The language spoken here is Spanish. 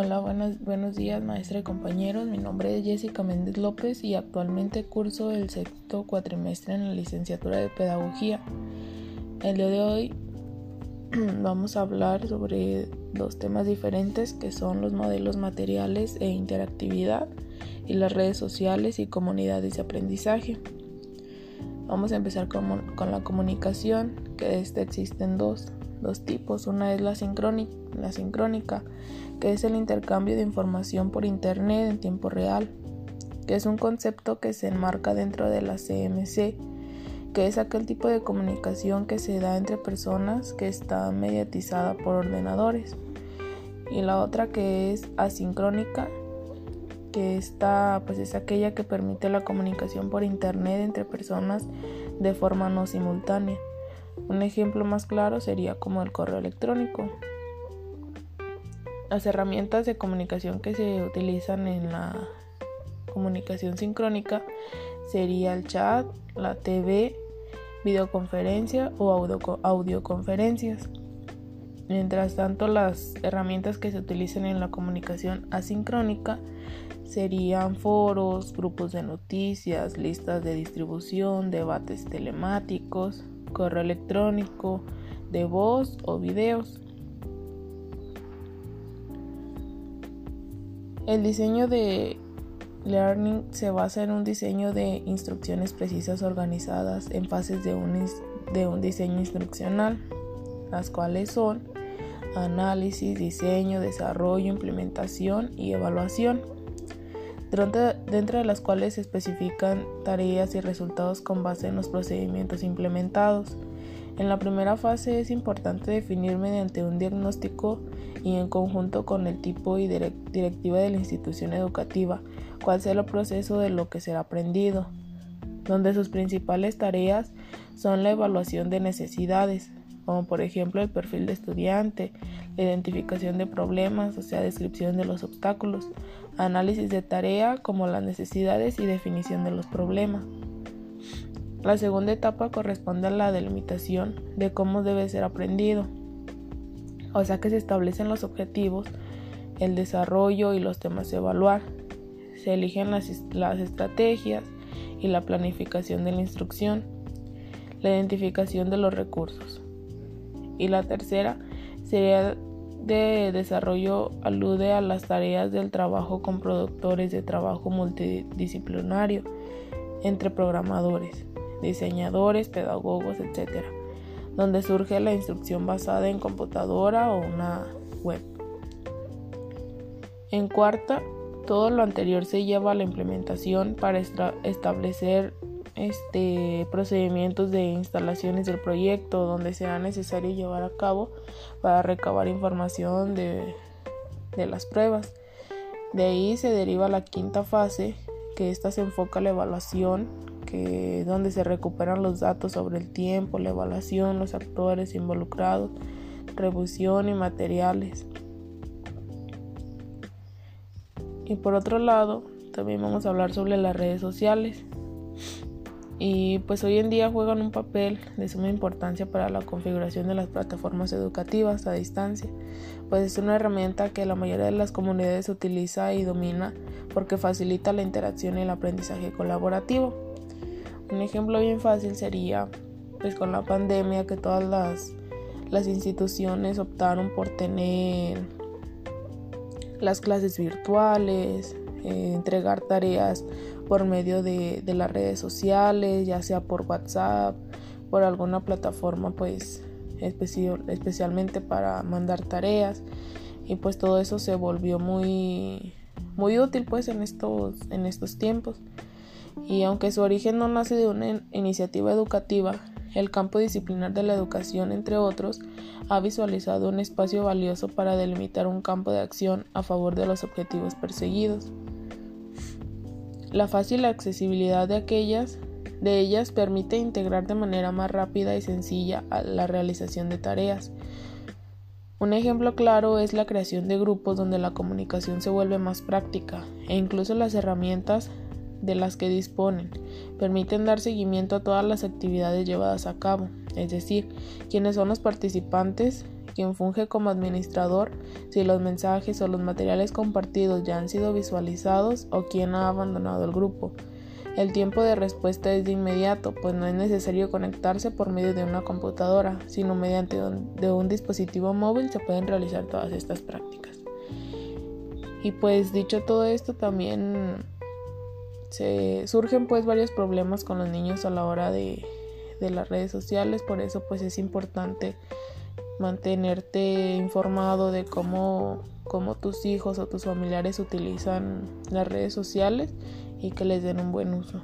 Hola, buenos, buenos días maestra y compañeros. Mi nombre es Jessica Méndez López y actualmente curso el sexto cuatrimestre en la licenciatura de Pedagogía. El día de hoy vamos a hablar sobre dos temas diferentes que son los modelos materiales e interactividad y las redes sociales y comunidades de aprendizaje. Vamos a empezar con, con la comunicación, que de esta existen dos, dos tipos. Una es la sincrónica, la sincrónica que es el intercambio de información por Internet en tiempo real, que es un concepto que se enmarca dentro de la CMC, que es aquel tipo de comunicación que se da entre personas que está mediatizada por ordenadores. Y la otra que es asincrónica, que está pues es aquella que permite la comunicación por internet entre personas de forma no simultánea. Un ejemplo más claro sería como el correo electrónico, las herramientas de comunicación que se utilizan en la comunicación sincrónica sería el chat, la TV, videoconferencia o audioconferencias. Mientras tanto, las herramientas que se utilizan en la comunicación asincrónica serían foros, grupos de noticias, listas de distribución, debates telemáticos, correo electrónico, de voz o videos. El diseño de Learning se basa en un diseño de instrucciones precisas organizadas en fases de un, de un diseño instruccional, las cuales son análisis, diseño, desarrollo, implementación y evaluación, dentro de las cuales se especifican tareas y resultados con base en los procedimientos implementados. En la primera fase es importante definir mediante un diagnóstico y en conjunto con el tipo y directiva de la institución educativa cuál será el proceso de lo que será aprendido, donde sus principales tareas son la evaluación de necesidades, como por ejemplo el perfil de estudiante, la identificación de problemas, o sea, descripción de los obstáculos, análisis de tarea como las necesidades y definición de los problemas. La segunda etapa corresponde a la delimitación de cómo debe ser aprendido, o sea que se establecen los objetivos, el desarrollo y los temas a evaluar. Se eligen las, las estrategias y la planificación de la instrucción, la identificación de los recursos. Y la tercera sería de desarrollo alude a las tareas del trabajo con productores de trabajo multidisciplinario entre programadores diseñadores, pedagogos, etc., donde surge la instrucción basada en computadora o una web. En cuarta, todo lo anterior se lleva a la implementación para establecer este, procedimientos de instalaciones del proyecto donde será necesario llevar a cabo para recabar información de, de las pruebas. De ahí se deriva la quinta fase, que esta se enfoca a la evaluación que donde se recuperan los datos sobre el tiempo, la evaluación, los actores involucrados, revisión y materiales. Y por otro lado, también vamos a hablar sobre las redes sociales. Y pues hoy en día juegan un papel de suma importancia para la configuración de las plataformas educativas a distancia, pues es una herramienta que la mayoría de las comunidades utiliza y domina porque facilita la interacción y el aprendizaje colaborativo. Un ejemplo bien fácil sería pues con la pandemia que todas las, las instituciones optaron por tener las clases virtuales, eh, entregar tareas por medio de, de, las redes sociales, ya sea por WhatsApp, por alguna plataforma pues especial, especialmente para mandar tareas y pues todo eso se volvió muy muy útil pues en estos en estos tiempos y aunque su origen no nace de una iniciativa educativa, el campo disciplinar de la educación, entre otros, ha visualizado un espacio valioso para delimitar un campo de acción a favor de los objetivos perseguidos. La fácil accesibilidad de aquellas de ellas permite integrar de manera más rápida y sencilla la realización de tareas. Un ejemplo claro es la creación de grupos donde la comunicación se vuelve más práctica e incluso las herramientas de las que disponen. Permiten dar seguimiento a todas las actividades llevadas a cabo, es decir, quiénes son los participantes, quien funge como administrador, si los mensajes o los materiales compartidos ya han sido visualizados o quien ha abandonado el grupo. El tiempo de respuesta es de inmediato, pues no es necesario conectarse por medio de una computadora, sino mediante un, de un dispositivo móvil se pueden realizar todas estas prácticas. Y pues dicho todo esto, también se surgen pues varios problemas con los niños a la hora de, de las redes sociales, por eso pues es importante mantenerte informado de cómo, cómo tus hijos o tus familiares utilizan las redes sociales y que les den un buen uso.